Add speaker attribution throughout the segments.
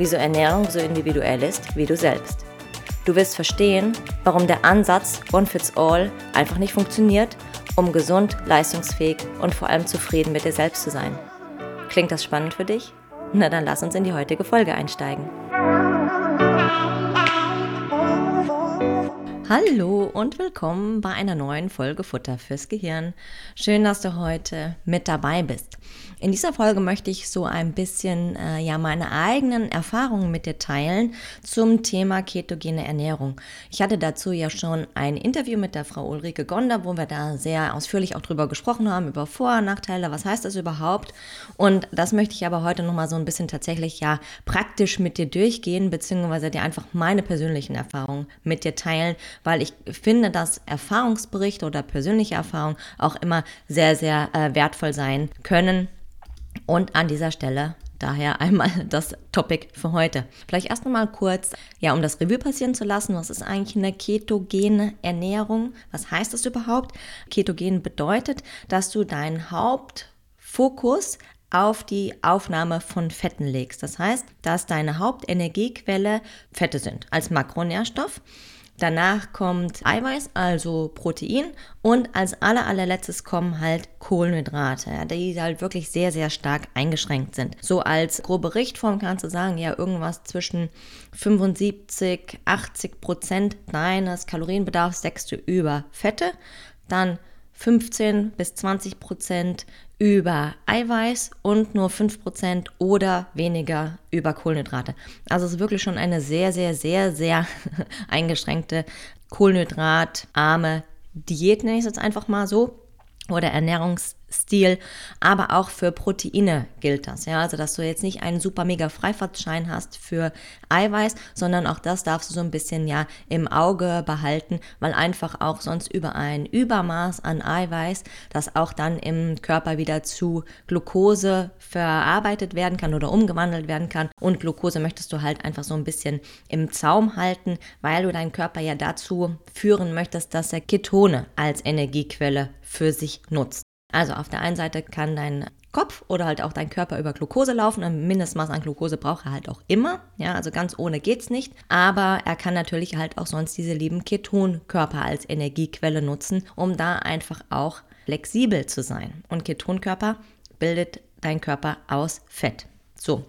Speaker 1: wieso Ernährung so individuell ist wie du selbst. Du wirst verstehen, warum der Ansatz One Fits All einfach nicht funktioniert, um gesund, leistungsfähig und vor allem zufrieden mit dir selbst zu sein. Klingt das spannend für dich? Na dann lass uns in die heutige Folge einsteigen. Hallo und willkommen bei einer neuen Folge Futter fürs Gehirn. Schön, dass du heute mit dabei bist. In dieser Folge möchte ich so ein bisschen äh, ja meine eigenen Erfahrungen mit dir teilen zum Thema ketogene Ernährung. Ich hatte dazu ja schon ein Interview mit der Frau Ulrike Gonder, wo wir da sehr ausführlich auch drüber gesprochen haben über Vor- und Nachteile, was heißt das überhaupt? Und das möchte ich aber heute noch mal so ein bisschen tatsächlich ja praktisch mit dir durchgehen beziehungsweise dir einfach meine persönlichen Erfahrungen mit dir teilen, weil ich finde, dass Erfahrungsberichte oder persönliche Erfahrungen auch immer sehr sehr äh, wertvoll sein können und an dieser Stelle daher einmal das Topic für heute. Vielleicht erst noch mal kurz, ja, um das Revue passieren zu lassen, was ist eigentlich eine ketogene Ernährung? Was heißt das überhaupt? Ketogen bedeutet, dass du deinen Hauptfokus auf die Aufnahme von Fetten legst. Das heißt, dass deine Hauptenergiequelle Fette sind als Makronährstoff. Danach kommt Eiweiß, also Protein. Und als aller, allerletztes kommen halt Kohlenhydrate, die halt wirklich sehr, sehr stark eingeschränkt sind. So als grobe Richtform kannst du sagen, ja, irgendwas zwischen 75, 80 Prozent deines Kalorienbedarfs deckst du über Fette. Dann 15 bis 20 Prozent über Eiweiß und nur 5 Prozent oder weniger über Kohlenhydrate. Also es ist wirklich schon eine sehr, sehr, sehr, sehr eingeschränkte kohlenhydratarme Diät, nenne ich es jetzt einfach mal so oder Ernährungsstil, aber auch für Proteine gilt das. Ja, also dass du jetzt nicht einen super mega Freifahrtschein hast für Eiweiß, sondern auch das darfst du so ein bisschen ja im Auge behalten, weil einfach auch sonst über ein Übermaß an Eiweiß, das auch dann im Körper wieder zu Glucose verarbeitet werden kann oder umgewandelt werden kann. Und Glucose möchtest du halt einfach so ein bisschen im Zaum halten, weil du deinen Körper ja dazu führen möchtest, dass er Ketone als Energiequelle für sich nutzt. Also auf der einen Seite kann dein Kopf oder halt auch dein Körper über Glucose laufen. Ein Mindestmaß an Glucose braucht er halt auch immer. Ja, also ganz ohne geht's nicht. Aber er kann natürlich halt auch sonst diese lieben Ketonkörper als Energiequelle nutzen, um da einfach auch flexibel zu sein. Und Ketonkörper bildet dein Körper aus Fett. So,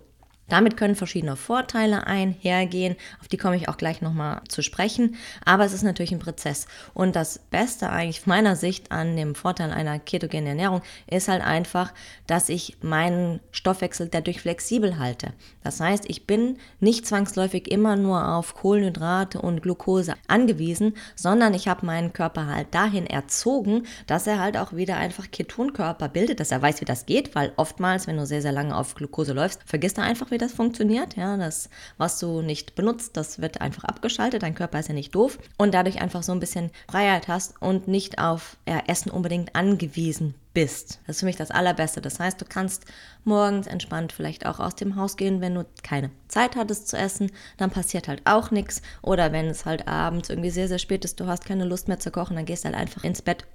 Speaker 1: damit können verschiedene Vorteile einhergehen, auf die komme ich auch gleich nochmal zu sprechen. Aber es ist natürlich ein Prozess. Und das Beste eigentlich meiner Sicht an dem Vorteil einer ketogenen Ernährung ist halt einfach, dass ich meinen Stoffwechsel dadurch flexibel halte. Das heißt, ich bin nicht zwangsläufig immer nur auf Kohlenhydrate und Glucose angewiesen, sondern ich habe meinen Körper halt dahin erzogen, dass er halt auch wieder einfach Ketonkörper bildet, dass er weiß, wie das geht, weil oftmals, wenn du sehr, sehr lange auf Glucose läufst, vergisst er einfach wieder das funktioniert. Ja, das, was du nicht benutzt, das wird einfach abgeschaltet. Dein Körper ist ja nicht doof. Und dadurch einfach so ein bisschen Freiheit hast und nicht auf ja, Essen unbedingt angewiesen bist. Das ist für mich das Allerbeste. Das heißt, du kannst morgens entspannt vielleicht auch aus dem Haus gehen, wenn du keine Zeit hattest zu essen, dann passiert halt auch nichts. Oder wenn es halt abends irgendwie sehr, sehr spät ist, du hast keine Lust mehr zu kochen, dann gehst halt einfach ins Bett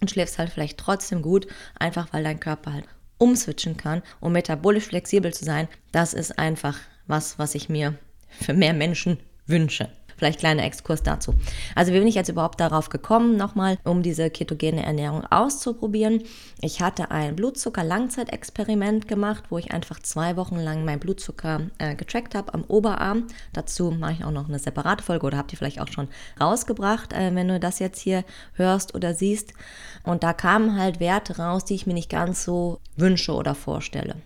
Speaker 1: und schläfst halt vielleicht trotzdem gut, einfach weil dein Körper halt umswitchen kann, um metabolisch flexibel zu sein, das ist einfach was, was ich mir für mehr Menschen wünsche. Vielleicht kleiner Exkurs dazu. Also wie bin ich jetzt überhaupt darauf gekommen, nochmal, um diese ketogene Ernährung auszuprobieren? Ich hatte ein Blutzucker-Langzeitexperiment gemacht, wo ich einfach zwei Wochen lang meinen Blutzucker äh, getrackt habe am Oberarm. Dazu mache ich auch noch eine separate Folge oder habt ihr vielleicht auch schon rausgebracht, äh, wenn du das jetzt hier hörst oder siehst. Und da kamen halt Werte raus, die ich mir nicht ganz so wünsche oder vorstelle.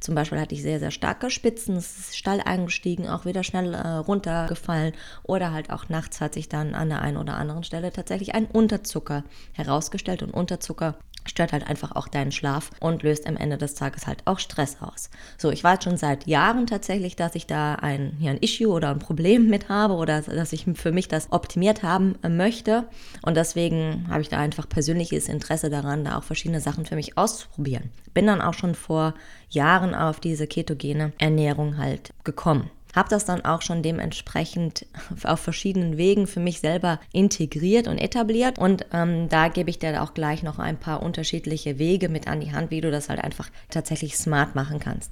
Speaker 1: Zum Beispiel hatte ich sehr, sehr starke Spitzen, es ist steil eingestiegen, auch wieder schnell äh, runtergefallen oder halt auch nachts hat sich dann an der einen oder anderen Stelle tatsächlich ein Unterzucker herausgestellt und Unterzucker stört halt einfach auch deinen Schlaf und löst am Ende des Tages halt auch Stress aus. So, ich weiß schon seit Jahren tatsächlich, dass ich da ein, hier ein Issue oder ein Problem mit habe oder dass ich für mich das optimiert haben möchte. Und deswegen habe ich da einfach persönliches Interesse daran, da auch verschiedene Sachen für mich auszuprobieren. Bin dann auch schon vor Jahren auf diese ketogene Ernährung halt gekommen habe das dann auch schon dementsprechend auf verschiedenen Wegen für mich selber integriert und etabliert. Und ähm, da gebe ich dir auch gleich noch ein paar unterschiedliche Wege mit an die Hand, wie du das halt einfach tatsächlich smart machen kannst.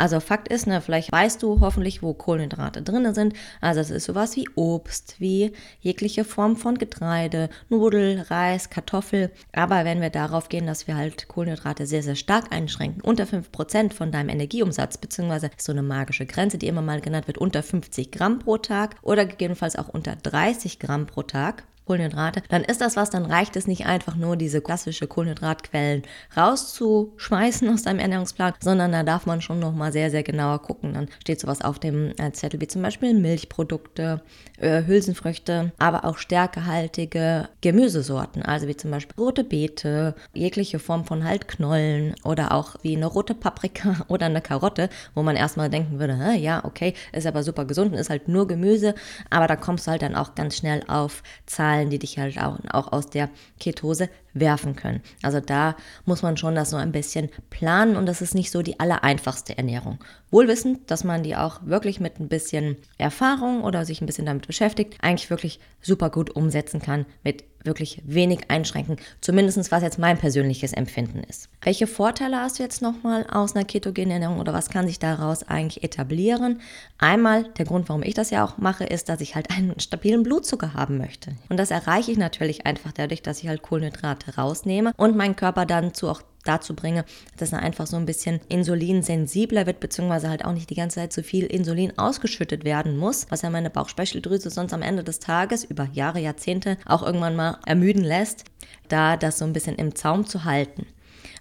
Speaker 1: Also Fakt ist, ne, vielleicht weißt du hoffentlich, wo Kohlenhydrate drin sind. Also es ist sowas wie Obst, wie jegliche Form von Getreide, Nudel, Reis, Kartoffel. Aber wenn wir darauf gehen, dass wir halt Kohlenhydrate sehr, sehr stark einschränken, unter 5% von deinem Energieumsatz, beziehungsweise so eine magische Grenze, die immer mal genannt wird unter 50 Gramm pro Tag oder gegebenenfalls auch unter 30 Gramm pro Tag. Kohlenhydrate, dann ist das was, dann reicht es nicht einfach nur diese klassische Kohlenhydratquellen rauszuschmeißen aus deinem Ernährungsplan, sondern da darf man schon nochmal sehr, sehr genauer gucken. Dann steht sowas auf dem äh, Zettel wie zum Beispiel Milchprodukte, äh, Hülsenfrüchte, aber auch stärkehaltige Gemüsesorten, also wie zum Beispiel rote Beete, jegliche Form von halt Knollen oder auch wie eine rote Paprika oder eine Karotte, wo man erstmal denken würde, ja, okay, ist aber super gesund und ist halt nur Gemüse, aber da kommst du halt dann auch ganz schnell auf Zahlen Zahlen, die dich halt auch, auch aus der Ketose werfen können. Also da muss man schon das so ein bisschen planen und das ist nicht so die allereinfachste Ernährung. Wohlwissend, dass man die auch wirklich mit ein bisschen Erfahrung oder sich ein bisschen damit beschäftigt, eigentlich wirklich super gut umsetzen kann mit wirklich wenig einschränken, zumindest was jetzt mein persönliches Empfinden ist. Welche Vorteile hast du jetzt nochmal aus einer ketogenen Ernährung oder was kann sich daraus eigentlich etablieren? Einmal, der Grund, warum ich das ja auch mache, ist, dass ich halt einen stabilen Blutzucker haben möchte. Und das erreiche ich natürlich einfach dadurch, dass ich halt Kohlenhydrate rausnehme und meinen Körper dann zu auch dazu bringe, dass er einfach so ein bisschen insulinsensibler wird, beziehungsweise halt auch nicht die ganze Zeit so viel Insulin ausgeschüttet werden muss, was ja meine Bauchspeicheldrüse sonst am Ende des Tages über Jahre, Jahrzehnte auch irgendwann mal ermüden lässt, da das so ein bisschen im Zaum zu halten.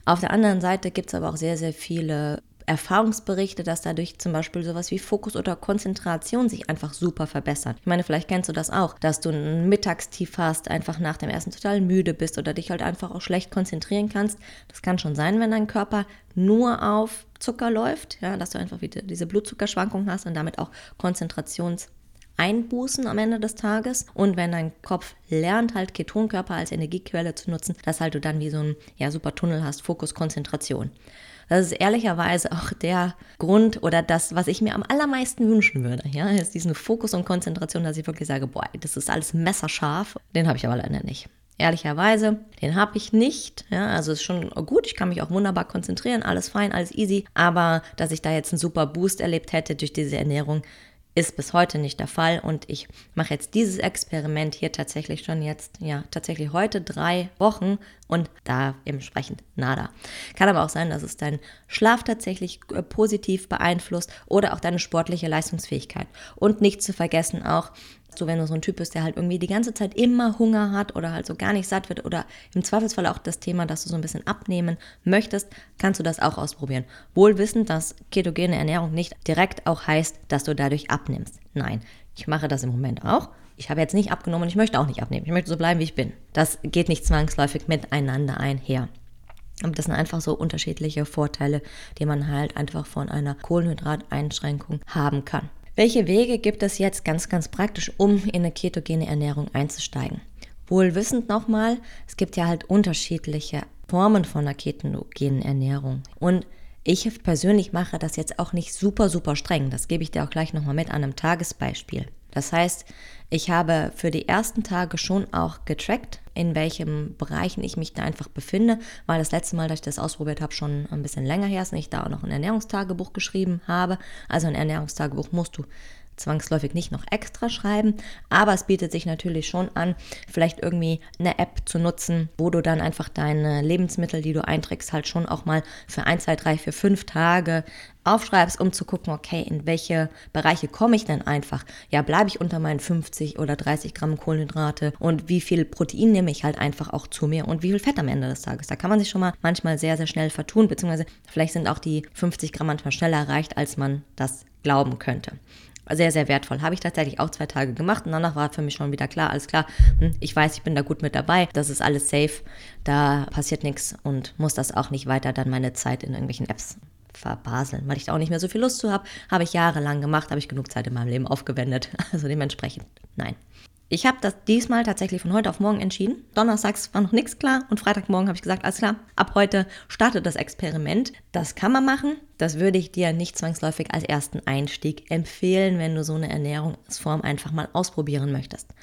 Speaker 1: Auf der anderen Seite gibt es aber auch sehr, sehr viele Erfahrungsberichte, dass dadurch zum Beispiel sowas wie Fokus oder Konzentration sich einfach super verbessern. Ich meine, vielleicht kennst du das auch, dass du ein Mittagstief hast, einfach nach dem Essen total müde bist oder dich halt einfach auch schlecht konzentrieren kannst. Das kann schon sein, wenn dein Körper nur auf Zucker läuft, ja, dass du einfach wieder diese Blutzuckerschwankung hast und damit auch Konzentrations Einbußen am Ende des Tages. Und wenn dein Kopf lernt, halt Ketonkörper als Energiequelle zu nutzen, dass halt du dann wie so ein ja, super Tunnel hast, Fokus, Konzentration. Das ist ehrlicherweise auch der Grund oder das, was ich mir am allermeisten wünschen würde. Ja, ist diesen Fokus und Konzentration, dass ich wirklich sage, boah, das ist alles messerscharf. Den habe ich aber leider nicht. Ehrlicherweise, den habe ich nicht. Ja, also ist schon gut, ich kann mich auch wunderbar konzentrieren, alles fein, alles easy. Aber dass ich da jetzt einen super Boost erlebt hätte durch diese Ernährung, ist bis heute nicht der Fall und ich mache jetzt dieses Experiment hier tatsächlich schon jetzt, ja, tatsächlich heute drei Wochen und da entsprechend nada. Kann aber auch sein, dass es deinen Schlaf tatsächlich äh, positiv beeinflusst oder auch deine sportliche Leistungsfähigkeit. Und nicht zu vergessen auch, so, wenn du so ein Typ bist, der halt irgendwie die ganze Zeit immer Hunger hat oder halt so gar nicht satt wird oder im Zweifelsfall auch das Thema, dass du so ein bisschen abnehmen möchtest, kannst du das auch ausprobieren. Wohl wissend, dass ketogene Ernährung nicht direkt auch heißt, dass du dadurch abnimmst. Nein, ich mache das im Moment auch. Ich habe jetzt nicht abgenommen und ich möchte auch nicht abnehmen. Ich möchte so bleiben, wie ich bin. Das geht nicht zwangsläufig miteinander einher. Aber das sind einfach so unterschiedliche Vorteile, die man halt einfach von einer Kohlenhydrateinschränkung haben kann. Welche Wege gibt es jetzt ganz, ganz praktisch, um in eine ketogene Ernährung einzusteigen? Wohl wissend nochmal, es gibt ja halt unterschiedliche Formen von einer ketogenen Ernährung. Und ich persönlich mache das jetzt auch nicht super, super streng. Das gebe ich dir auch gleich nochmal mit an einem Tagesbeispiel. Das heißt, ich habe für die ersten Tage schon auch getrackt, in welchen Bereichen ich mich da einfach befinde, weil das letzte Mal, dass ich das ausprobiert habe, schon ein bisschen länger her ist und ich da auch noch ein Ernährungstagebuch geschrieben habe. Also ein Ernährungstagebuch musst du zwangsläufig nicht noch extra schreiben, aber es bietet sich natürlich schon an, vielleicht irgendwie eine App zu nutzen, wo du dann einfach deine Lebensmittel, die du einträgst, halt schon auch mal für ein, zwei, drei, vier, fünf Tage aufschreibst, um zu gucken, okay, in welche Bereiche komme ich denn einfach? Ja, bleibe ich unter meinen 50 oder 30 Gramm Kohlenhydrate und wie viel Protein nehme ich halt einfach auch zu mir und wie viel Fett am Ende des Tages? Da kann man sich schon mal manchmal sehr, sehr schnell vertun, beziehungsweise vielleicht sind auch die 50 Gramm manchmal schneller erreicht, als man das glauben könnte. Sehr, sehr wertvoll. Habe ich tatsächlich auch zwei Tage gemacht und danach war für mich schon wieder klar, alles klar, hm, ich weiß, ich bin da gut mit dabei, das ist alles safe, da passiert nichts und muss das auch nicht weiter dann meine Zeit in irgendwelchen Apps verbaseln, weil ich da auch nicht mehr so viel Lust zu habe. Habe ich jahrelang gemacht, habe ich genug Zeit in meinem Leben aufgewendet. Also dementsprechend, nein. Ich habe das diesmal tatsächlich von heute auf morgen entschieden. Donnerstags war noch nichts klar und Freitagmorgen habe ich gesagt, alles klar, ab heute startet das Experiment. Das kann man machen. Das würde ich dir nicht zwangsläufig als ersten Einstieg empfehlen, wenn du so eine Ernährungsform einfach mal ausprobieren möchtest.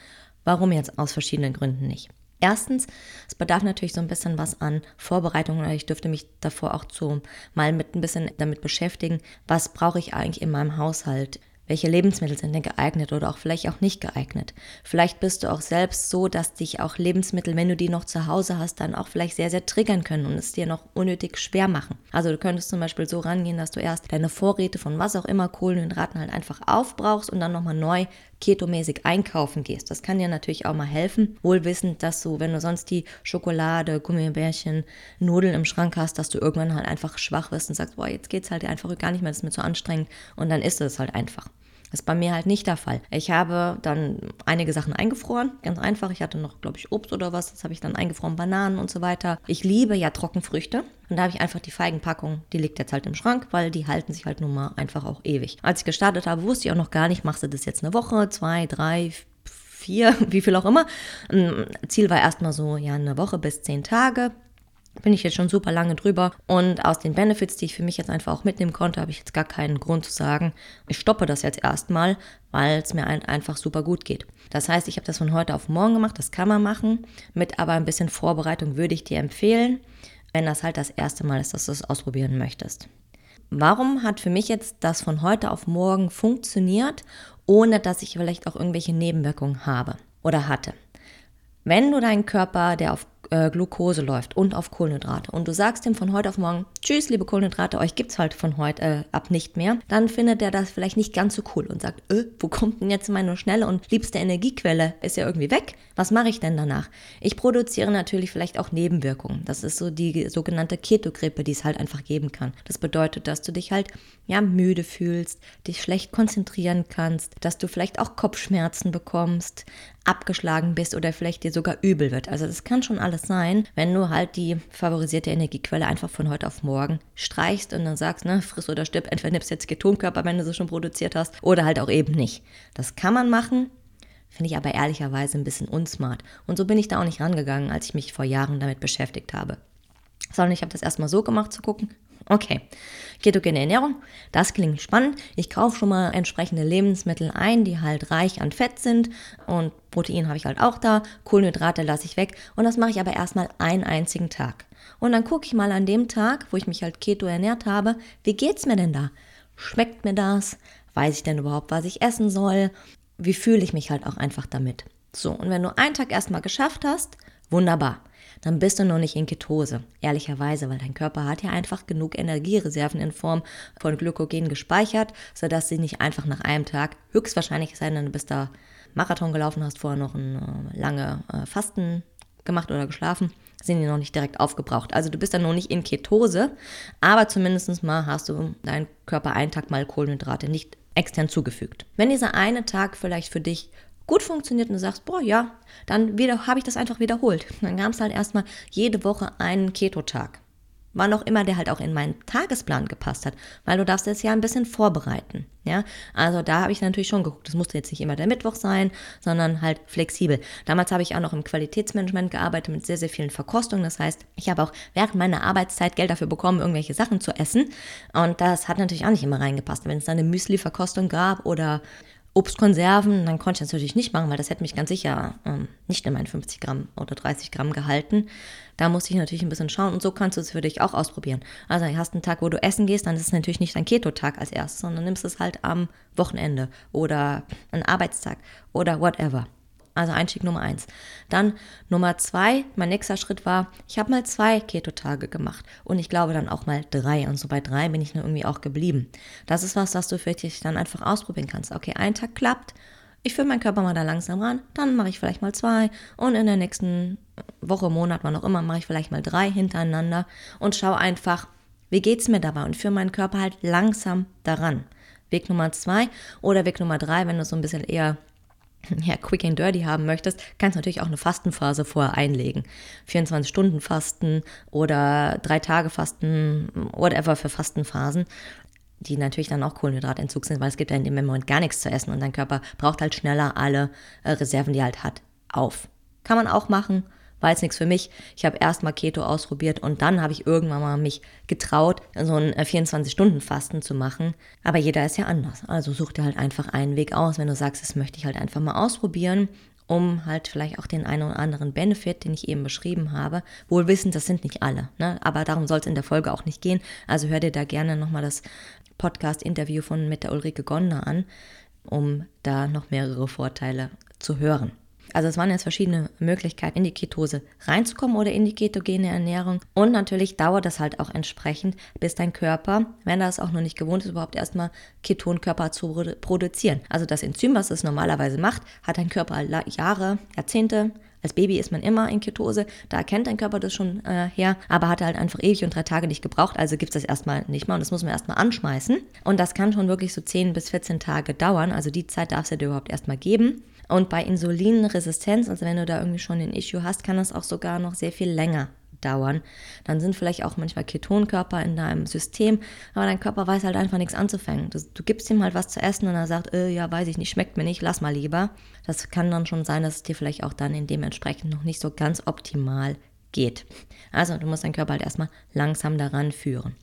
Speaker 1: Warum jetzt? Aus verschiedenen Gründen nicht. Erstens, es bedarf natürlich so ein bisschen was an Vorbereitung oder ich dürfte mich davor auch zu mal mit ein bisschen damit beschäftigen, was brauche ich eigentlich in meinem Haushalt? Welche Lebensmittel sind denn geeignet oder auch vielleicht auch nicht geeignet? Vielleicht bist du auch selbst so, dass dich auch Lebensmittel, wenn du die noch zu Hause hast, dann auch vielleicht sehr, sehr triggern können und es dir noch unnötig schwer machen. Also du könntest zum Beispiel so rangehen, dass du erst deine Vorräte von was auch immer, Kohlenhydraten halt einfach aufbrauchst und dann nochmal neu ketomäßig einkaufen gehst. Das kann dir natürlich auch mal helfen. Wohl wissend, dass du, wenn du sonst die Schokolade, Gummibärchen, Nudeln im Schrank hast, dass du irgendwann halt einfach schwach wirst und sagst, boah, jetzt geht's halt einfach gar nicht mehr, das ist mir zu anstrengend und dann ist es halt einfach. Das ist bei mir halt nicht der Fall. Ich habe dann einige Sachen eingefroren, ganz einfach. Ich hatte noch, glaube ich, Obst oder was, das habe ich dann eingefroren, Bananen und so weiter. Ich liebe ja Trockenfrüchte. Und da habe ich einfach die Feigenpackung, die liegt jetzt halt im Schrank, weil die halten sich halt nun mal einfach auch ewig. Als ich gestartet habe, wusste ich auch noch gar nicht, machst du das jetzt eine Woche, zwei, drei, vier, wie viel auch immer. Ziel war erstmal so, ja, eine Woche bis zehn Tage bin ich jetzt schon super lange drüber. Und aus den Benefits, die ich für mich jetzt einfach auch mitnehmen konnte, habe ich jetzt gar keinen Grund zu sagen, ich stoppe das jetzt erstmal, weil es mir einfach super gut geht. Das heißt, ich habe das von heute auf morgen gemacht, das kann man machen. Mit aber ein bisschen Vorbereitung würde ich dir empfehlen, wenn das halt das erste Mal ist, dass du es ausprobieren möchtest. Warum hat für mich jetzt das von heute auf morgen funktioniert, ohne dass ich vielleicht auch irgendwelche Nebenwirkungen habe oder hatte? Wenn du deinen Körper, der auf äh, Glucose läuft und auf Kohlenhydrate und du sagst ihm von heute auf morgen, tschüss, liebe Kohlenhydrate, euch gibt's halt von heute äh, ab nicht mehr, dann findet er das vielleicht nicht ganz so cool und sagt, äh, wo kommt denn jetzt meine schnelle und liebste Energiequelle? Ist ja irgendwie weg. Was mache ich denn danach? Ich produziere natürlich vielleicht auch Nebenwirkungen. Das ist so die sogenannte Ketogrippe, die es halt einfach geben kann. Das bedeutet, dass du dich halt ja müde fühlst, dich schlecht konzentrieren kannst, dass du vielleicht auch Kopfschmerzen bekommst, abgeschlagen bist oder vielleicht dir sogar übel wird. Also das kann schon alles sein, wenn du halt die favorisierte Energiequelle einfach von heute auf morgen streichst und dann sagst, ne, friss oder stirb, entweder nimmst jetzt Ketonkörper, wenn du sie schon produziert hast, oder halt auch eben nicht. Das kann man machen, finde ich aber ehrlicherweise ein bisschen unsmart. Und so bin ich da auch nicht rangegangen, als ich mich vor Jahren damit beschäftigt habe. Sondern ich habe das erstmal so gemacht zu gucken, Okay, ketogene Ernährung, das klingt spannend. Ich kaufe schon mal entsprechende Lebensmittel ein, die halt reich an Fett sind und Protein habe ich halt auch da, Kohlenhydrate lasse ich weg und das mache ich aber erstmal einen einzigen Tag. Und dann gucke ich mal an dem Tag, wo ich mich halt keto ernährt habe, wie geht's mir denn da? Schmeckt mir das? Weiß ich denn überhaupt, was ich essen soll? Wie fühle ich mich halt auch einfach damit? So, und wenn du einen Tag erstmal geschafft hast, wunderbar dann bist du noch nicht in Ketose. Ehrlicherweise, weil dein Körper hat ja einfach genug Energiereserven in Form von Glykogen gespeichert, sodass sie nicht einfach nach einem Tag, höchstwahrscheinlich sein, denn du bist da Marathon gelaufen, hast vorher noch ein äh, lange äh, Fasten gemacht oder geschlafen, sind die noch nicht direkt aufgebraucht. Also du bist dann noch nicht in Ketose, aber zumindest mal hast du deinem Körper einen Tag mal Kohlenhydrate nicht extern zugefügt. Wenn dieser eine Tag vielleicht für dich gut funktioniert und du sagst, boah, ja, dann habe ich das einfach wiederholt. Dann gab es halt erstmal jede Woche einen Keto-Tag. Wann auch immer der halt auch in meinen Tagesplan gepasst hat, weil du darfst das ja ein bisschen vorbereiten. Ja, also da habe ich natürlich schon geguckt. Das musste jetzt nicht immer der Mittwoch sein, sondern halt flexibel. Damals habe ich auch noch im Qualitätsmanagement gearbeitet mit sehr, sehr vielen Verkostungen. Das heißt, ich habe auch während meiner Arbeitszeit Geld dafür bekommen, irgendwelche Sachen zu essen. Und das hat natürlich auch nicht immer reingepasst. Wenn es dann eine Müsli-Verkostung gab oder Obstkonserven, dann konnte ich das natürlich nicht machen, weil das hätte mich ganz sicher ähm, nicht in meinen 50 Gramm oder 30 Gramm gehalten. Da musste ich natürlich ein bisschen schauen und so kannst du es für dich auch ausprobieren. Also du hast einen Tag, wo du essen gehst, dann ist es natürlich nicht dein Keto-Tag als erstes, sondern nimmst es halt am Wochenende oder einen Arbeitstag oder whatever. Also Einstieg Nummer eins. Dann Nummer zwei, mein nächster Schritt war, ich habe mal zwei Keto-Tage gemacht und ich glaube dann auch mal drei. Und so bei drei bin ich dann irgendwie auch geblieben. Das ist was, was du für dich dann einfach ausprobieren kannst. Okay, ein Tag klappt, ich führe meinen Körper mal da langsam ran, dann mache ich vielleicht mal zwei und in der nächsten Woche, Monat, wann auch immer, mache ich vielleicht mal drei hintereinander und schaue einfach, wie geht's mir dabei und führe meinen Körper halt langsam daran. Weg Nummer zwei oder Weg Nummer drei, wenn du so ein bisschen eher ja, quick and dirty haben möchtest, kannst du natürlich auch eine Fastenphase vorher einlegen. 24 Stunden Fasten oder drei Tage Fasten, whatever für Fastenphasen, die natürlich dann auch Kohlenhydratentzug sind, weil es gibt ja in dem Moment gar nichts zu essen und dein Körper braucht halt schneller alle äh, Reserven, die er halt hat, auf. Kann man auch machen, war jetzt nichts für mich. Ich habe erst mal Keto ausprobiert und dann habe ich irgendwann mal mich getraut, so ein 24-Stunden-Fasten äh, zu machen. Aber jeder ist ja anders. Also such dir halt einfach einen Weg aus, wenn du sagst, das möchte ich halt einfach mal ausprobieren um halt vielleicht auch den einen oder anderen Benefit, den ich eben beschrieben habe, wohl wissend, das sind nicht alle, ne? aber darum soll es in der Folge auch nicht gehen. Also hör dir da gerne nochmal das Podcast-Interview von mit der Ulrike Gonder an, um da noch mehrere Vorteile zu hören. Also es waren jetzt verschiedene Möglichkeiten, in die Ketose reinzukommen oder in die ketogene Ernährung. Und natürlich dauert das halt auch entsprechend, bis dein Körper, wenn er es auch noch nicht gewohnt ist, überhaupt erstmal Ketonkörper zu produzieren. Also das Enzym, was es normalerweise macht, hat dein Körper Jahre, Jahrzehnte als Baby ist man immer in Ketose, da erkennt dein Körper das schon äh, her, aber hat halt einfach ewig und drei Tage nicht gebraucht, also gibt es das erstmal nicht mal und das muss man erstmal anschmeißen. Und das kann schon wirklich so 10 bis 14 Tage dauern, also die Zeit darfst du dir überhaupt erstmal geben. Und bei Insulinresistenz, also wenn du da irgendwie schon ein Issue hast, kann das auch sogar noch sehr viel länger dauern. Dann sind vielleicht auch manchmal Ketonkörper in deinem System, aber dein Körper weiß halt einfach nichts anzufangen. Du, du gibst ihm halt was zu essen und er sagt, äh, ja, weiß ich nicht, schmeckt mir nicht, lass mal lieber. Das kann dann schon sein, dass es dir vielleicht auch dann in dementsprechend noch nicht so ganz optimal geht. Also du musst deinen Körper halt erstmal langsam daran führen.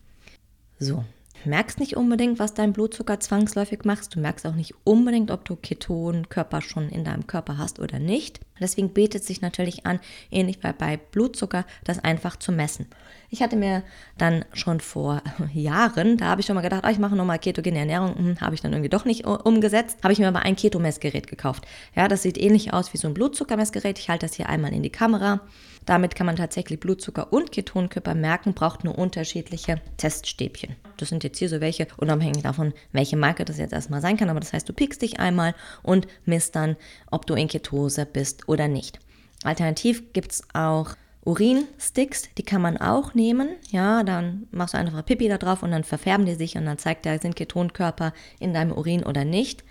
Speaker 1: So, merkst nicht unbedingt, was dein Blutzucker zwangsläufig macht. Du merkst auch nicht unbedingt, ob du Ketonkörper schon in deinem Körper hast oder nicht. Deswegen bietet sich natürlich an, ähnlich wie bei Blutzucker, das einfach zu messen. Ich hatte mir dann schon vor Jahren, da habe ich schon mal gedacht, oh, ich mache nochmal ketogene Ernährung, hm, habe ich dann irgendwie doch nicht umgesetzt, habe ich mir aber ein Ketomessgerät gekauft. Ja, das sieht ähnlich aus wie so ein Blutzuckermessgerät. Ich halte das hier einmal in die Kamera. Damit kann man tatsächlich Blutzucker und Ketonkörper merken, braucht nur unterschiedliche Teststäbchen. Das sind jetzt hier so welche, unabhängig davon, welche Marke das jetzt erstmal sein kann. Aber das heißt, du pickst dich einmal und misst dann, ob du in Ketose bist oder nicht. Alternativ gibt es auch Urinsticks, die kann man auch nehmen. Ja, dann machst du einfach Pipi da drauf und dann verfärben die sich und dann zeigt der, sind Ketonkörper in deinem Urin oder nicht.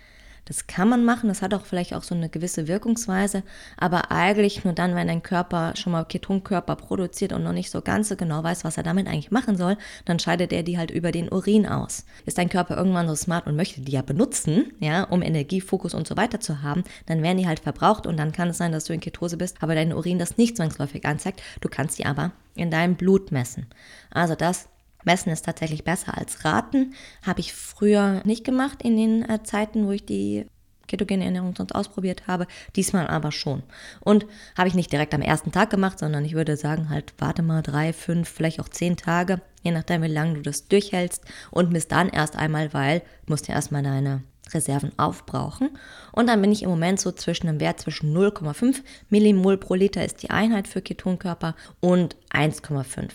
Speaker 1: Das kann man machen, das hat auch vielleicht auch so eine gewisse Wirkungsweise, aber eigentlich nur dann, wenn dein Körper schon mal Ketonkörper produziert und noch nicht so ganz so genau weiß, was er damit eigentlich machen soll, dann scheidet er die halt über den Urin aus. Ist dein Körper irgendwann so smart und möchte die ja benutzen, ja, um Energie, Fokus und so weiter zu haben, dann werden die halt verbraucht und dann kann es sein, dass du in Ketose bist, aber dein Urin das nicht zwangsläufig anzeigt. Du kannst die aber in deinem Blut messen. Also das Messen ist tatsächlich besser als Raten. Habe ich früher nicht gemacht in den äh, Zeiten, wo ich die ketogene Ernährung sonst ausprobiert habe. Diesmal aber schon. Und habe ich nicht direkt am ersten Tag gemacht, sondern ich würde sagen, halt warte mal drei, fünf, vielleicht auch zehn Tage, je nachdem, wie lange du das durchhältst und misst dann erst einmal, weil du musst ja erstmal deine Reserven aufbrauchen. Und dann bin ich im Moment so zwischen einem Wert zwischen 0,5 Millimol pro Liter ist die Einheit für Ketonkörper und 1,5.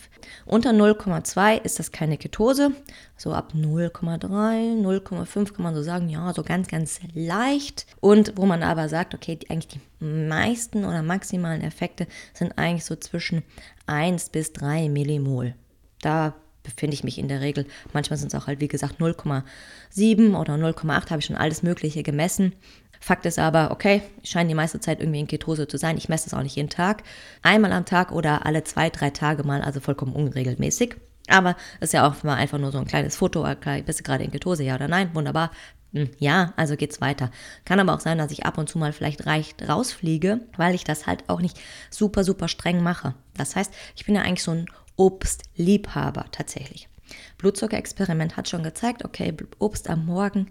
Speaker 1: Unter 0,2 ist das keine Ketose. So ab 0,3, 0,5 kann man so sagen, ja, so ganz, ganz leicht. Und wo man aber sagt, okay, die, eigentlich die meisten oder maximalen Effekte sind eigentlich so zwischen 1 bis 3 Millimol. Da befinde ich mich in der Regel. Manchmal sind es auch halt, wie gesagt, 0,7 oder 0,8 habe ich schon alles Mögliche gemessen. Fakt ist aber, okay, ich scheine die meiste Zeit irgendwie in Ketose zu sein. Ich messe es auch nicht jeden Tag. Einmal am Tag oder alle zwei, drei Tage mal, also vollkommen unregelmäßig. Aber ist ja auch mal einfach nur so ein kleines Foto, okay, bist du gerade in Ketose, ja oder nein? Wunderbar. Hm, ja, also geht's weiter. Kann aber auch sein, dass ich ab und zu mal vielleicht reicht rausfliege, weil ich das halt auch nicht super, super streng mache. Das heißt, ich bin ja eigentlich so ein Obstliebhaber tatsächlich. Blutzuckerexperiment hat schon gezeigt, okay, Obst am Morgen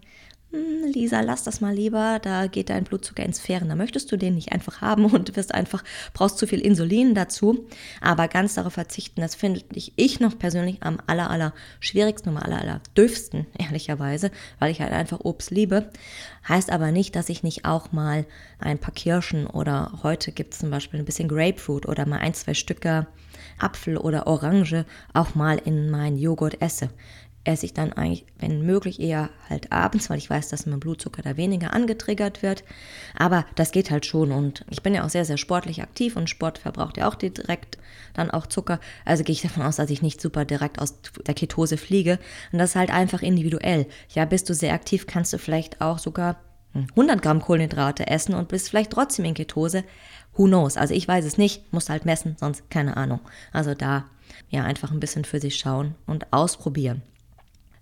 Speaker 1: hm, Lisa, lass das mal lieber, da geht dein Blutzucker ins Sphären, da möchtest du den nicht einfach haben und wirst einfach, brauchst zu viel Insulin dazu. Aber ganz darauf verzichten, das finde ich, noch persönlich am aller, aller schwierigsten, am aller, aller dürfsten, ehrlicherweise, weil ich halt einfach Obst liebe. Heißt aber nicht, dass ich nicht auch mal ein paar Kirschen oder heute gibt es zum Beispiel ein bisschen Grapefruit oder mal ein, zwei Stücke Apfel oder Orange auch mal in meinen Joghurt esse esse ich dann eigentlich, wenn möglich, eher halt abends, weil ich weiß, dass mein Blutzucker da weniger angetriggert wird. Aber das geht halt schon und ich bin ja auch sehr, sehr sportlich aktiv und Sport verbraucht ja auch direkt dann auch Zucker. Also gehe ich davon aus, dass ich nicht super direkt aus der Ketose fliege. Und das ist halt einfach individuell. Ja, bist du sehr aktiv, kannst du vielleicht auch sogar 100 Gramm Kohlenhydrate essen und bist vielleicht trotzdem in Ketose. Who knows? Also ich weiß es nicht, musst halt messen, sonst keine Ahnung. Also da ja einfach ein bisschen für sich schauen und ausprobieren.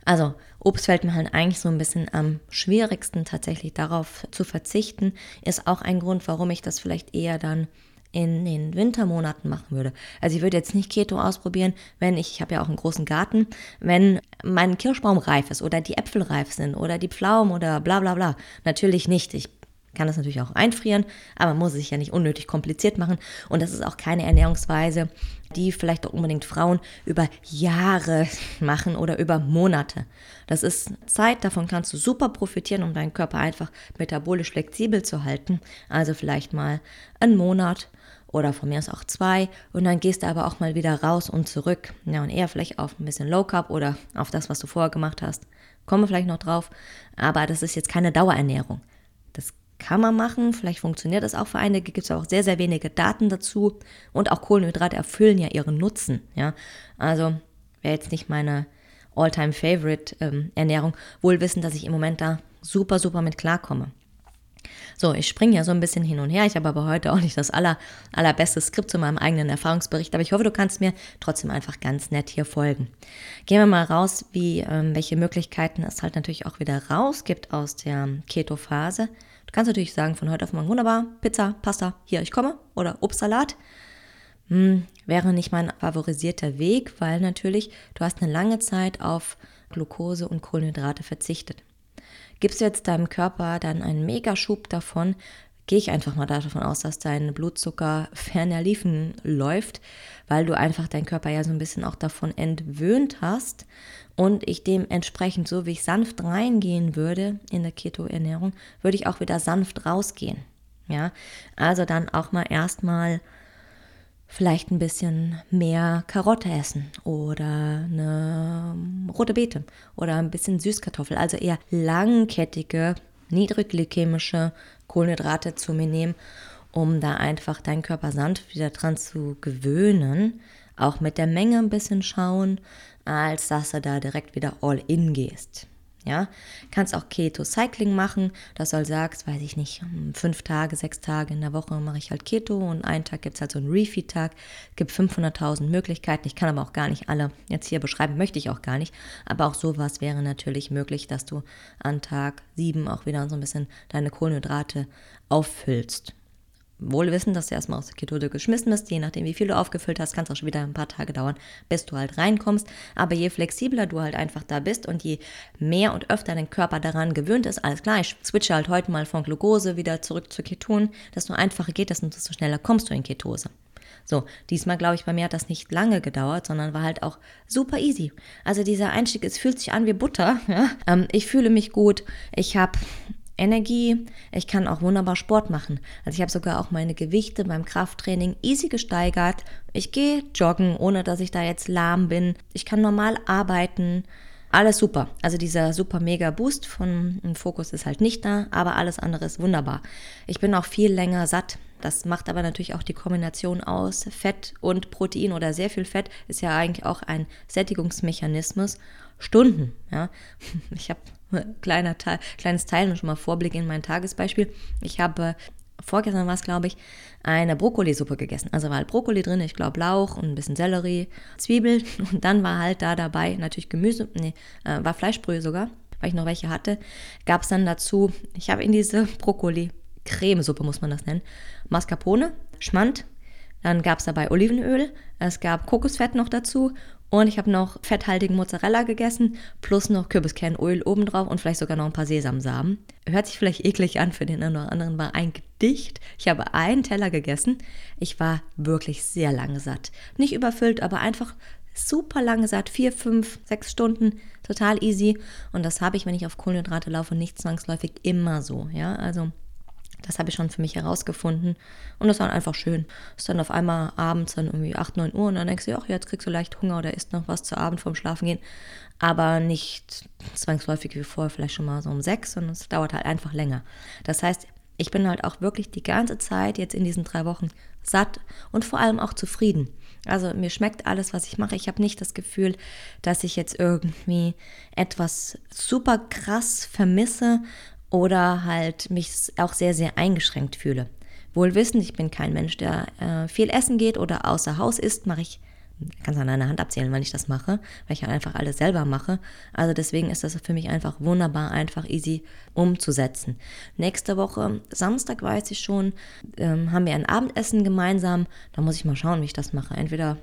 Speaker 1: Also Obst fällt mir halt eigentlich so ein bisschen am schwierigsten tatsächlich darauf zu verzichten. Ist auch ein Grund, warum ich das vielleicht eher dann in den Wintermonaten machen würde. Also ich würde jetzt nicht Keto ausprobieren, wenn ich, ich habe ja auch einen großen Garten, wenn mein Kirschbaum reif ist oder die Äpfel reif sind oder die Pflaumen oder bla bla bla. Natürlich nicht. Ich kann das natürlich auch einfrieren, aber man muss es sich ja nicht unnötig kompliziert machen. Und das ist auch keine Ernährungsweise, die vielleicht auch unbedingt Frauen über Jahre machen oder über Monate. Das ist Zeit, davon kannst du super profitieren, um deinen Körper einfach metabolisch flexibel zu halten. Also vielleicht mal einen Monat oder von mir aus auch zwei und dann gehst du aber auch mal wieder raus und zurück. Ja, und eher vielleicht auf ein bisschen Low Carb oder auf das, was du vorher gemacht hast. Komme vielleicht noch drauf, aber das ist jetzt keine Dauerernährung. Das kann man machen, vielleicht funktioniert das auch für einige, gibt es auch sehr, sehr wenige Daten dazu und auch Kohlenhydrate erfüllen ja ihren Nutzen, ja. Also wäre jetzt nicht meine All-Time-Favorite-Ernährung, ähm, wohl wissen, dass ich im Moment da super, super mit klarkomme. So, ich springe ja so ein bisschen hin und her. Ich habe aber heute auch nicht das aller, allerbeste Skript zu meinem eigenen Erfahrungsbericht, aber ich hoffe, du kannst mir trotzdem einfach ganz nett hier folgen. Gehen wir mal raus, wie, ähm, welche Möglichkeiten es halt natürlich auch wieder raus gibt aus der Keto-Phase. Du kannst natürlich sagen, von heute auf morgen wunderbar, Pizza, Pasta, hier, ich komme, oder Obstsalat. Hm, wäre nicht mein favorisierter Weg, weil natürlich du hast eine lange Zeit auf Glucose und Kohlenhydrate verzichtet. Gibst du jetzt deinem Körper dann einen Megaschub davon, gehe ich einfach mal davon aus, dass dein Blutzucker ferner liefen läuft, weil du einfach deinen Körper ja so ein bisschen auch davon entwöhnt hast und ich dementsprechend, so wie ich sanft reingehen würde in der Keto-Ernährung, würde ich auch wieder sanft rausgehen. Ja, also dann auch mal erstmal vielleicht ein bisschen mehr Karotte essen oder eine rote Beete oder ein bisschen Süßkartoffel, also eher langkettige, niedrigglykämische Kohlenhydrate zu mir nehmen, um da einfach deinen Körper sanft wieder dran zu gewöhnen. Auch mit der Menge ein bisschen schauen, als dass du da direkt wieder all in gehst. Ja, kannst auch Keto-Cycling machen. Das soll sagst, weiß ich nicht, fünf Tage, sechs Tage in der Woche mache ich halt Keto und einen Tag gibt es halt so einen Refeed-Tag. Gibt 500.000 Möglichkeiten. Ich kann aber auch gar nicht alle jetzt hier beschreiben, möchte ich auch gar nicht. Aber auch sowas wäre natürlich möglich, dass du an Tag sieben auch wieder so ein bisschen deine Kohlenhydrate auffüllst. Wohl wissen, dass du erstmal aus der Ketose geschmissen bist, je nachdem, wie viel du aufgefüllt hast, kann es auch schon wieder ein paar Tage dauern, bis du halt reinkommst. Aber je flexibler du halt einfach da bist und je mehr und öfter dein Körper daran gewöhnt ist, alles klar, ich switche halt heute mal von Glucose wieder zurück zu Keton, desto einfacher geht das und desto schneller kommst du in Ketose. So, diesmal glaube ich, bei mir hat das nicht lange gedauert, sondern war halt auch super easy. Also dieser Einstieg, es fühlt sich an wie Butter. Ja? Ähm, ich fühle mich gut. Ich habe Energie. Ich kann auch wunderbar Sport machen. Also ich habe sogar auch meine Gewichte beim Krafttraining easy gesteigert. Ich gehe joggen, ohne dass ich da jetzt lahm bin. Ich kann normal arbeiten. Alles super. Also dieser super mega Boost von Fokus ist halt nicht da, aber alles andere ist wunderbar. Ich bin auch viel länger satt. Das macht aber natürlich auch die Kombination aus Fett und Protein oder sehr viel Fett ist ja eigentlich auch ein Sättigungsmechanismus. Stunden, ja. Ich habe kleiner Teil, kleines Teil und schon mal Vorblick in mein Tagesbeispiel. Ich habe vorgestern war es, glaube ich, eine Brokkolisuppe gegessen. Also war halt Brokkoli drin, ich glaube Lauch und ein bisschen Sellerie, Zwiebel und dann war halt da dabei natürlich Gemüse, nee, äh, war Fleischbrühe sogar, weil ich noch welche hatte. Gab es dann dazu, ich habe in diese Brokkoli, Cremesuppe muss man das nennen, Mascarpone, Schmand, dann gab es dabei Olivenöl, es gab Kokosfett noch dazu und ich habe noch fetthaltigen Mozzarella gegessen, plus noch Kürbiskernöl obendrauf und vielleicht sogar noch ein paar Sesamsamen. Hört sich vielleicht eklig an, für den einen oder anderen war ein Gedicht. Ich habe einen Teller gegessen. Ich war wirklich sehr lange satt. Nicht überfüllt, aber einfach super lange satt. Vier, fünf, sechs Stunden, total easy. Und das habe ich, wenn ich auf Kohlenhydrate laufe, nicht zwangsläufig immer so. Ja, also Das habe ich schon für mich herausgefunden. Und das war einfach schön. Ist dann auf einmal abends dann irgendwie 8, 9 Uhr und dann denkst du, ach, jetzt kriegst du leicht Hunger oder isst noch was zu Abend vorm Schlafen gehen. Aber nicht zwangsläufig wie vorher, vielleicht schon mal so um 6, sondern es dauert halt einfach länger. Das heißt, ich bin halt auch wirklich die ganze Zeit jetzt in diesen drei Wochen satt und vor allem auch zufrieden. Also mir schmeckt alles, was ich mache. Ich habe nicht das Gefühl, dass ich jetzt irgendwie etwas super krass vermisse oder halt mich auch sehr, sehr eingeschränkt fühle. Wohl wissend, ich bin kein Mensch, der äh, viel essen geht oder außer Haus isst, mache ich kannst an einer Hand abzählen, wann ich das mache, weil ich einfach alles selber mache. Also deswegen ist das für mich einfach wunderbar, einfach easy umzusetzen. Nächste Woche, Samstag weiß ich schon, ähm, haben wir ein Abendessen gemeinsam. Da muss ich mal schauen, wie ich das mache. Entweder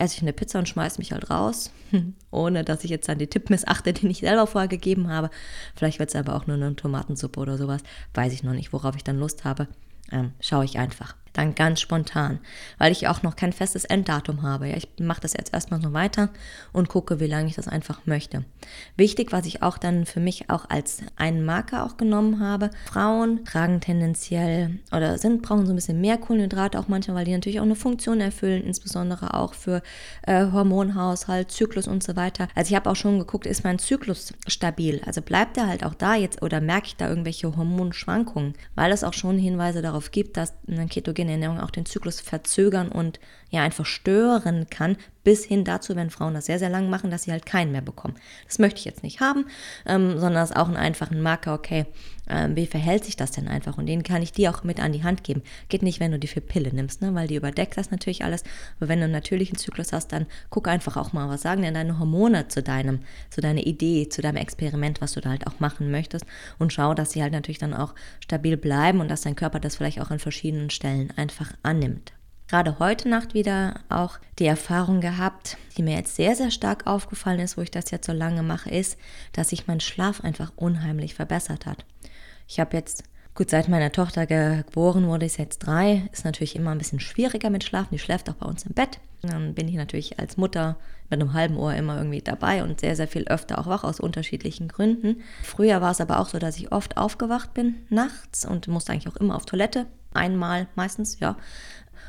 Speaker 1: esse ich eine Pizza und schmeiße mich halt raus, ohne dass ich jetzt dann die Tipp missachte, den ich selber vorher gegeben habe. Vielleicht wird es aber auch nur eine Tomatensuppe oder sowas. Weiß ich noch nicht, worauf ich dann Lust habe. Ähm, schaue ich einfach dann ganz spontan, weil ich auch noch kein festes Enddatum habe. Ja, ich mache das jetzt erstmal so weiter und gucke, wie lange ich das einfach möchte. Wichtig, was ich auch dann für mich auch als einen Marker auch genommen habe, Frauen tragen tendenziell oder sind brauchen so ein bisschen mehr Kohlenhydrate auch manchmal, weil die natürlich auch eine Funktion erfüllen, insbesondere auch für äh, Hormonhaushalt, Zyklus und so weiter. Also ich habe auch schon geguckt, ist mein Zyklus stabil? Also bleibt er halt auch da jetzt oder merke ich da irgendwelche Hormonschwankungen? Weil es auch schon Hinweise darauf gibt, dass ein Ketogen ketogene Ernährung auch den Zyklus verzögern und ja einfach stören kann, bis hin dazu, wenn Frauen das sehr, sehr lang machen, dass sie halt keinen mehr bekommen. Das möchte ich jetzt nicht haben, ähm, sondern es ist auch ein einfachen Marker, okay, ähm, wie verhält sich das denn einfach? Und den kann ich dir auch mit an die Hand geben. Geht nicht, wenn du die für Pille nimmst, ne? weil die überdeckt das natürlich alles. Aber wenn du einen natürlichen Zyklus hast, dann guck einfach auch mal, was sagen denn deine Hormone zu deinem, zu deiner Idee, zu deinem Experiment, was du da halt auch machen möchtest. Und schau, dass sie halt natürlich dann auch stabil bleiben und dass dein Körper das vielleicht auch an verschiedenen Stellen einfach annimmt gerade heute Nacht wieder auch die Erfahrung gehabt, die mir jetzt sehr, sehr stark aufgefallen ist, wo ich das jetzt so lange mache, ist, dass sich mein Schlaf einfach unheimlich verbessert hat. Ich habe jetzt, gut, seit meine Tochter geboren wurde, ist jetzt drei, ist natürlich immer ein bisschen schwieriger mit Schlafen. Die schläft auch bei uns im Bett. Dann bin ich natürlich als Mutter mit einem halben Ohr immer irgendwie dabei und sehr, sehr viel öfter auch wach aus unterschiedlichen Gründen. Früher war es aber auch so, dass ich oft aufgewacht bin nachts und musste eigentlich auch immer auf Toilette. Einmal meistens, ja.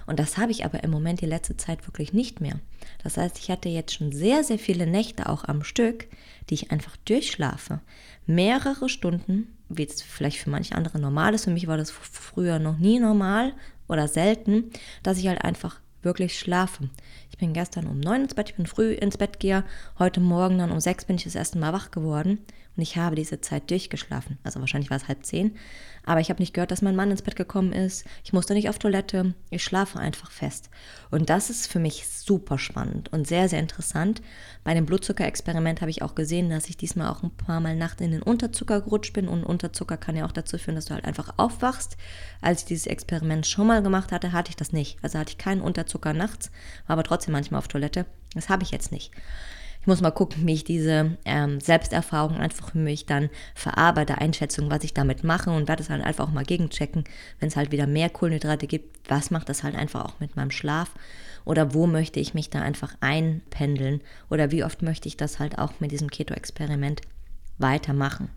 Speaker 1: Und das habe ich aber im Moment die letzte Zeit wirklich nicht mehr. Das heißt, ich hatte jetzt schon sehr, sehr viele Nächte auch am Stück, die ich einfach durchschlafe. Mehrere Stunden, wie es vielleicht für manche andere normal ist. Für mich war das früher noch nie normal oder selten, dass ich halt einfach wirklich schlafe. Bin gestern um neun ins Bett, ich bin früh ins Bett gehe. Heute Morgen dann um sechs bin ich das erste Mal wach geworden und ich habe diese Zeit durchgeschlafen. Also wahrscheinlich war es halb zehn. Aber ich habe nicht gehört, dass mein Mann ins Bett gekommen ist. Ich musste nicht auf Toilette. Ich schlafe einfach fest. Und das ist für mich super spannend und sehr, sehr interessant. Bei dem Blutzuckerexperiment habe ich auch gesehen, dass ich diesmal auch ein paar Mal nachts in den Unterzucker gerutscht bin. Und Unterzucker kann ja auch dazu führen, dass du halt einfach aufwachst. Als ich dieses Experiment schon mal gemacht hatte, hatte ich das nicht. Also hatte ich keinen Unterzucker nachts, war aber trotzdem manchmal auf Toilette. Das habe ich jetzt nicht. Ich muss mal gucken, wie ich diese ähm, Selbsterfahrung einfach für mich dann verarbeite, Einschätzung, was ich damit mache und werde es halt einfach auch mal gegenchecken, wenn es halt wieder mehr Kohlenhydrate gibt, was macht das halt einfach auch mit meinem Schlaf oder wo möchte ich mich da einfach einpendeln oder wie oft möchte ich das halt auch mit diesem Keto-Experiment weitermachen.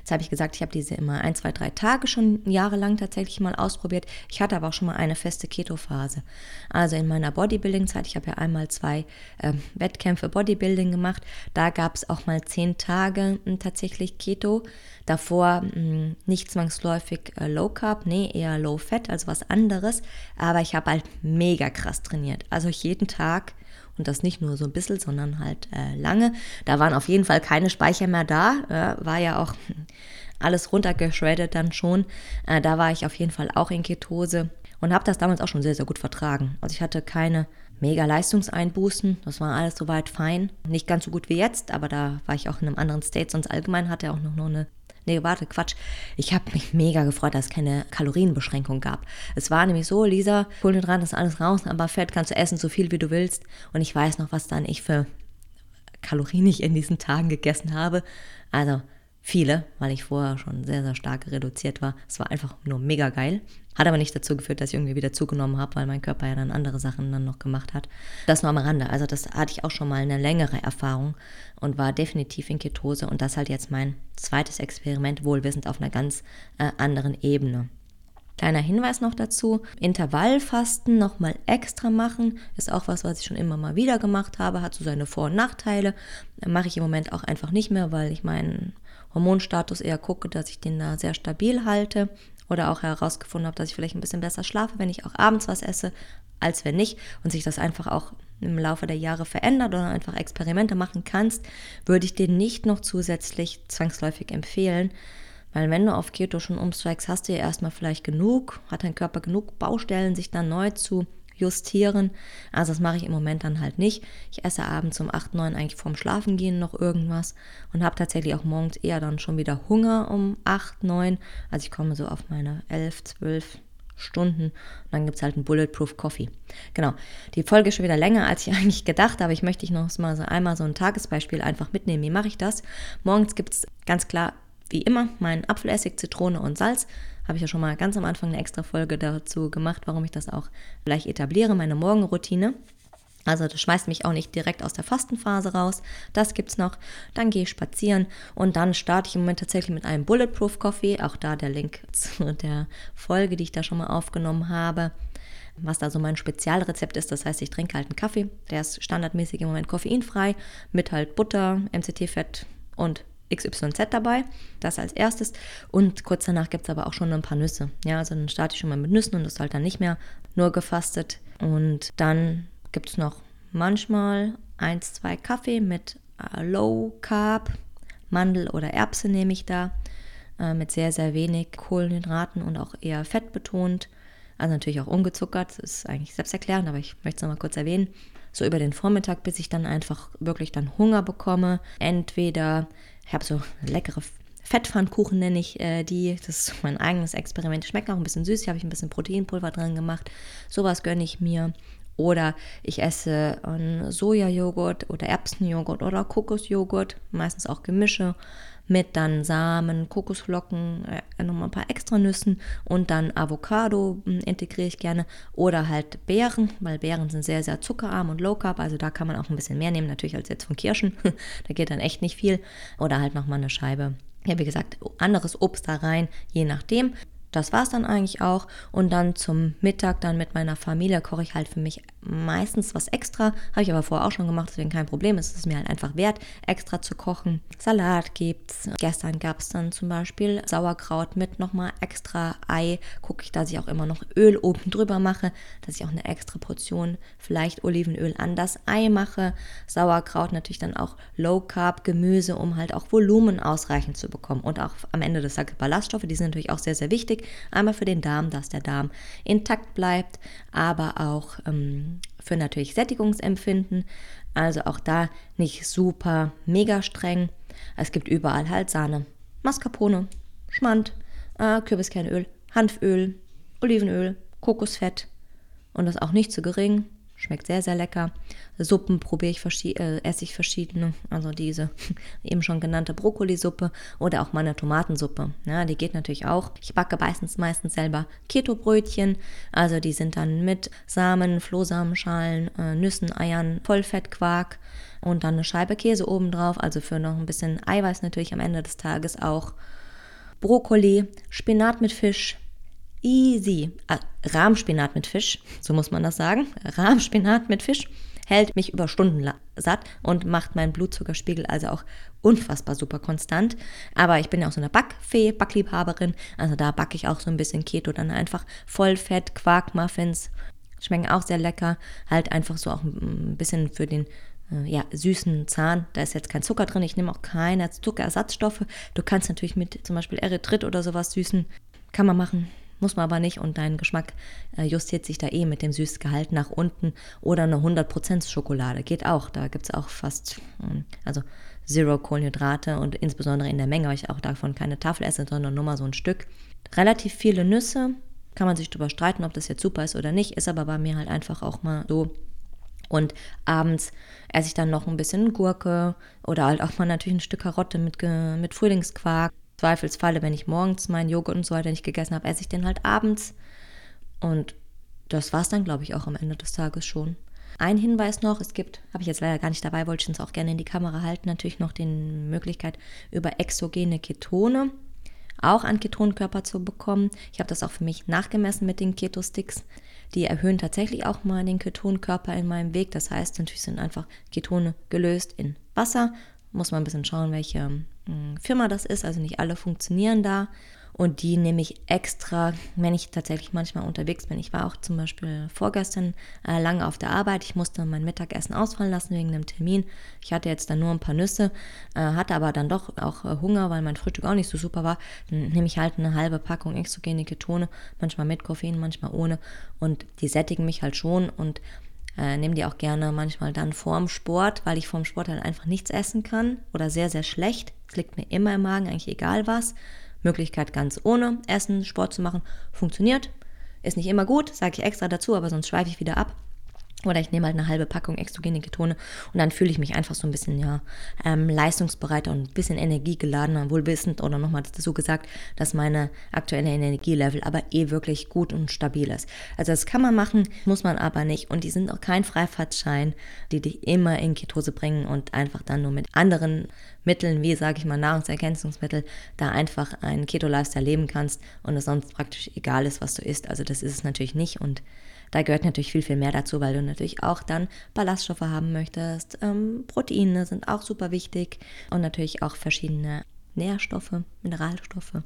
Speaker 1: Jetzt habe ich gesagt, ich habe diese immer ein, zwei, drei Tage schon jahrelang tatsächlich mal ausprobiert. Ich hatte aber auch schon mal eine feste Keto-Phase. Also in meiner Bodybuilding-Zeit, ich habe ja einmal zwei äh, Wettkämpfe Bodybuilding gemacht. Da gab es auch mal zehn Tage äh, tatsächlich Keto. Davor mh, hm, nicht zwangsläufig äh, Low Carb, nee, eher Low Fat, also was anderes. Aber ich habe halt mega krass trainiert. Also jeden Tag und das nicht nur so ein bisschen, sondern halt äh, lange. Da waren auf jeden Fall keine Speicher mehr da, äh, war ja auch alles runtergeschreddet dann schon. Äh, da war ich auf jeden Fall auch in Ketose und habe das damals auch schon sehr, sehr gut vertragen. Also ich hatte keine mega Leistungseinbußen, das war alles soweit fein. Nicht ganz so gut wie jetzt, aber da war ich auch in einem anderen State, sonst allgemein hatte er auch noch eine Nee, warte, Quatsch. Ich habe mich mega gefreut, dass es keine Kalorienbeschränkung gab. Es war nämlich so, Lisa, Kohlenhydrate ist alles raus, aber Fett kannst du essen, so viel wie du willst. Und ich weiß noch, was dann ich für Kalorien ich in diesen Tagen gegessen habe. Also viele, weil ich vorher schon sehr, sehr stark reduziert war. Es war einfach nur mega geil. Hat aber nicht dazu geführt, dass ich irgendwie wieder zugenommen habe, weil mein Körper ja dann andere Sachen dann noch gemacht hat. Das nur am Rande. Also das hatte ich auch schon mal eine längere Erfahrung und war definitiv in Ketose und das halt jetzt mein zweites Experiment, wohlwissend auf einer ganz äh, anderen Ebene. Kleiner Hinweis noch dazu, Intervallfasten nochmal extra machen, ist auch was, was ich schon immer mal wieder gemacht habe, hat so seine Vor- und Nachteile. Mache ich im Moment auch einfach nicht mehr, weil ich meinen Hormonstatus eher gucke, dass ich den da sehr stabil halte oder auch herausgefunden habe, dass ich vielleicht ein bisschen besser schlafe, wenn ich auch abends was esse, als wenn nicht und sich das einfach auch im Laufe der Jahre verändert oder einfach Experimente machen kannst, würde ich dir nicht noch zusätzlich zwangsläufig empfehlen, weil wenn du auf Keto schon umsteigst, hast du ja erstmal vielleicht genug, hat dein Körper genug Baustellen, sich dann neu zu justieren. Also das mache ich im Moment dann halt nicht. Ich esse abends um 8, 9 eigentlich vorm Schlafengehen noch irgendwas und habe tatsächlich auch morgens eher dann schon wieder Hunger um 8, 9. Also ich komme so auf meine 11, 12 Stunden und dann gibt es halt einen Bulletproof Coffee. Genau, die Folge ist schon wieder länger, als ich eigentlich gedacht habe. Ich möchte ich noch mal so einmal so ein Tagesbeispiel einfach mitnehmen. Wie mache ich das? Morgens gibt es ganz klar wie immer meinen Apfelessig, Zitrone und Salz. Habe ich ja schon mal ganz am Anfang eine extra Folge dazu gemacht, warum ich das auch gleich etabliere, meine Morgenroutine. Also das schmeißt mich auch nicht direkt aus der Fastenphase raus. Das gibt's noch. Dann gehe ich spazieren und dann starte ich im Moment tatsächlich mit einem Bulletproof Coffee. Auch da der Link zu der Folge, die ich da schon mal aufgenommen habe. Was da so mein Spezialrezept ist, das heißt, ich trinke halt einen Kaffee. Der ist standardmäßig im Moment koffeinfrei mit halt Butter, MCT-Fett und XYZ dabei, das als erstes. Und kurz danach gibt es aber auch schon ein paar Nüsse. Ja, also dann starte ich schon mal mit Nüssen und das halt dann nicht mehr nur gefastet. Und dann gibt es noch manchmal eins, zwei Kaffee mit äh, Low Carb, Mandel oder Erbse nehme ich da, äh, mit sehr, sehr wenig Kohlenhydraten und auch eher fettbetont. Also natürlich auch ungezuckert, das ist eigentlich selbsterklärend, aber ich möchte es nochmal kurz erwähnen. So über den Vormittag, bis ich dann einfach wirklich dann Hunger bekomme. Entweder ich habe so leckere Fettpfannkuchen, nenne ich äh, die. Das ist mein eigenes Experiment. Schmeckt auch ein bisschen süß. Hier habe ich ein bisschen Proteinpulver dran gemacht. Sowas gönne ich mir. Oder ich esse Sojajoghurt oder Erbsenjoghurt oder Kokosjoghurt, meistens auch Gemische mit dann Samen, Kokosflocken, äh, nochmal ein paar extra Nüssen und dann Avocado äh, integriere ich gerne. Oder halt Beeren, weil Beeren sind sehr, sehr zuckerarm und low carb, also da kann man auch ein bisschen mehr nehmen, natürlich als jetzt von Kirschen, da geht dann echt nicht viel. Oder halt nochmal eine Scheibe. Ja, wie gesagt, anderes Obst da rein, je nachdem. Das war es dann eigentlich auch. Und dann zum Mittag dann mit meiner Familie koche ich halt für mich meistens was extra. Habe ich aber vorher auch schon gemacht, deswegen kein Problem. Es ist mir halt einfach wert, extra zu kochen. Salat gibt's. Gestern gab es dann zum Beispiel Sauerkraut mit nochmal extra Ei. Gucke ich, dass ich auch immer noch Öl oben drüber mache, dass ich auch eine extra Portion vielleicht Olivenöl an das Ei mache. Sauerkraut natürlich dann auch Low Carb Gemüse, um halt auch Volumen ausreichend zu bekommen. Und auch am Ende des Tages Ballaststoffe, die sind natürlich auch sehr, sehr wichtig. Einmal für den Darm, dass der Darm intakt bleibt, aber auch ähm, für natürlich Sättigungsempfinden. Also auch da nicht super mega streng. Es gibt überall halt Sahne, Mascarpone, Schmand, äh, Kürbiskernöl, Hanföl, Olivenöl, Kokosfett und das auch nicht zu gering. Schmeckt sehr, sehr lecker. Suppen probiere ich, äh, esse ich verschiedene. Also diese eben schon genannte Brokkolisuppe oder auch meine Tomatensuppe. Ja, die geht natürlich auch. Ich backe meistens, meistens selber Keto-Brötchen. Also die sind dann mit Samen, Flohsamenschalen, äh, Nüssen, Eiern, Vollfettquark und dann eine Scheibe Käse obendrauf. Also für noch ein bisschen Eiweiß natürlich am Ende des Tages auch. Brokkoli, Spinat mit Fisch, Easy. Ah, Rahmspinat mit Fisch, so muss man das sagen. Rahmspinat mit Fisch hält mich über Stunden satt und macht meinen Blutzuckerspiegel also auch unfassbar super konstant. Aber ich bin ja auch so eine Backfee, Backliebhaberin. Also da backe ich auch so ein bisschen Keto, dann einfach Vollfett, Quarkmuffins. Schmecken auch sehr lecker. Halt einfach so auch ein bisschen für den äh, ja, süßen Zahn. Da ist jetzt kein Zucker drin. Ich nehme auch keine Zuckerersatzstoffe. Du kannst natürlich mit zum Beispiel Erythrit oder sowas süßen. Kann man machen muss man aber nicht. Und dein Geschmack äh, justiert sich da eh mit dem Süßgehalt nach unten. Oder eine 100% Schokolade. Geht auch. Da gibt es auch fast, hm, also Zero Kohlenhydrate. Und insbesondere in der Menge, weil ich auch davon keine Tafel esse, sondern nur mal so ein Stück. Relativ viele Nüsse, kann man sich darüber streiten, ob das jetzt super ist oder nicht, ist aber bei mir halt einfach auch mal so. Und abends esse ich dann noch ein bisschen Gurke oder halt auch mal natürlich ein Stück Karotte mit, mit Frühlingsquark Zweifelsfalle, wenn ich morgens meinen Joghurt und so weiter nicht gegessen habe, esse ich den halt abends. Und das war es dann, glaube ich, auch am Ende des Tages schon. Ein Hinweis noch, es gibt, habe ich jetzt leider gar nicht dabei, wollte ich uns auch gerne in die Kamera halten, natürlich noch die Möglichkeit über exogene Ketone auch an Ketonkörper zu bekommen. Ich habe das auch für mich nachgemessen mit den Keto-Sticks. Die erhöhen tatsächlich auch mal den Ketonkörper in meinem Weg. Das heißt, natürlich sind einfach Ketone gelöst in Wasser. Muss man ein bisschen schauen, welche hm, Firma das ist. Also nicht alle funktionieren da. Und die nehme ich extra, wenn ich tatsächlich manchmal unterwegs bin. Ich war auch zum Beispiel vorgestern äh, lange auf der Arbeit. Ich musste mein Mittagessen ausfallen lassen wegen einem Termin. Ich hatte jetzt dann nur ein paar Nüsse, äh, hatte aber dann doch auch äh, Hunger, weil mein Frühstück auch nicht so super war. Dann nehme ich halt eine halbe Packung exogene Ketone, manchmal mit Koffein, manchmal ohne. Und die sättigen mich halt schon und äh, nehme die auch gerne manchmal dann vorm Sport, weil ich vorm Sport halt einfach nichts essen kann oder sehr, sehr schlecht. Es liegt mir immer im Magen, eigentlich egal was. Möglichkeit ganz ohne Essen Sport zu machen. Funktioniert. Ist nicht immer gut, sage ich extra dazu, aber sonst schweife ich wieder ab. Oder ich nehme halt eine halbe Packung exogene Ketone und dann fühle ich mich einfach so ein bisschen ja ähm, leistungsbereiter und ein bisschen energiegeladener, wohl wissend oder nochmal dazu gesagt, dass meine aktuelle Energielevel aber eh wirklich gut und stabil ist. Also das kann man machen, muss man aber nicht und die sind auch kein Freifahrtschein, die dich immer in Ketose bringen und einfach dann nur mit anderen Mitteln, wie sage ich mal Nahrungsergänzungsmittel, da einfach einen Keto-Lifestyle leben kannst und es sonst praktisch egal ist, was du isst. Also das ist es natürlich nicht und da gehört natürlich viel, viel mehr dazu, weil du natürlich auch dann Ballaststoffe haben möchtest. Ähm, Proteine sind auch super wichtig und natürlich auch verschiedene Nährstoffe, Mineralstoffe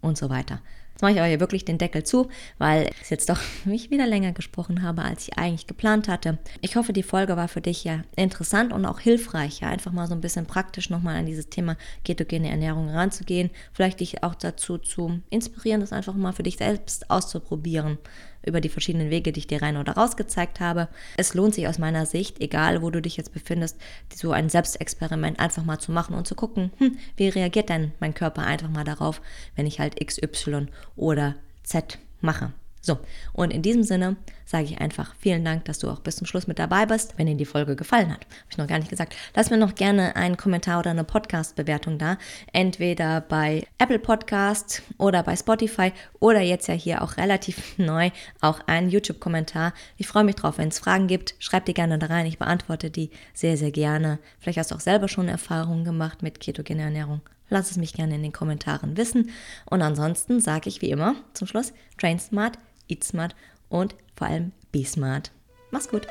Speaker 1: und so weiter. Jetzt mache ich aber hier wirklich den Deckel zu, weil ich jetzt doch mich wieder länger gesprochen habe, als ich eigentlich geplant hatte. Ich hoffe, die Folge war für dich ja interessant und auch hilfreich, ja, einfach mal so ein bisschen praktisch nochmal an dieses Thema ketogene Ernährung ranzugehen. Vielleicht dich auch dazu zu inspirieren, das einfach mal für dich selbst auszuprobieren über die verschiedenen Wege, die ich dir rein oder raus gezeigt habe. Es lohnt sich aus meiner Sicht, egal wo du dich jetzt befindest, so ein Selbstexperiment einfach mal zu machen und zu gucken, hm, wie reagiert denn mein Körper einfach mal darauf, wenn ich halt XY oder Z mache. So, und in diesem Sinne sage ich einfach vielen Dank, dass du auch bis zum Schluss mit dabei bist. Wenn dir die Folge gefallen hat, habe ich noch gar nicht gesagt, lass mir noch gerne einen Kommentar oder eine Podcast-Bewertung da. Entweder bei Apple Podcast oder bei Spotify oder jetzt ja hier auch relativ neu auch einen YouTube-Kommentar. Ich freue mich drauf. Wenn es Fragen gibt, schreib die gerne da rein. Ich beantworte die sehr, sehr gerne. Vielleicht hast du auch selber schon Erfahrungen gemacht mit ketogener Ernährung. Lass es mich gerne in den Kommentaren wissen. Und ansonsten sage ich wie immer zum Schluss, train smart, eat smart und vor allem be smart. Mach's gut.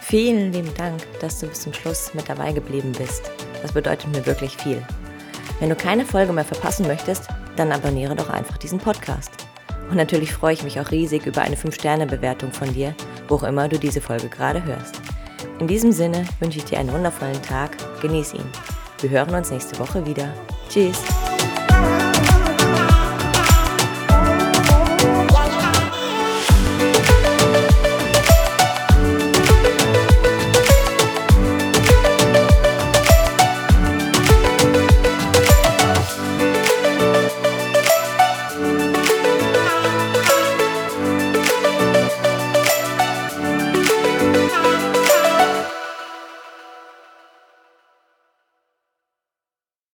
Speaker 1: Vielen lieben Dank, dass du bis zum Schluss mit dabei geblieben bist. Das bedeutet mir wirklich viel. Wenn du keine Folge mehr verpassen möchtest, dann abonniere doch einfach diesen Podcast. Und natürlich freue ich mich auch riesig über eine 5-Sterne-Bewertung von dir, wo auch immer du diese Folge gerade hörst. In diesem Sinne wünsche ich dir einen wundervollen Tag, genieß ihn. Wir hören uns nächste Woche wieder. Tschüss!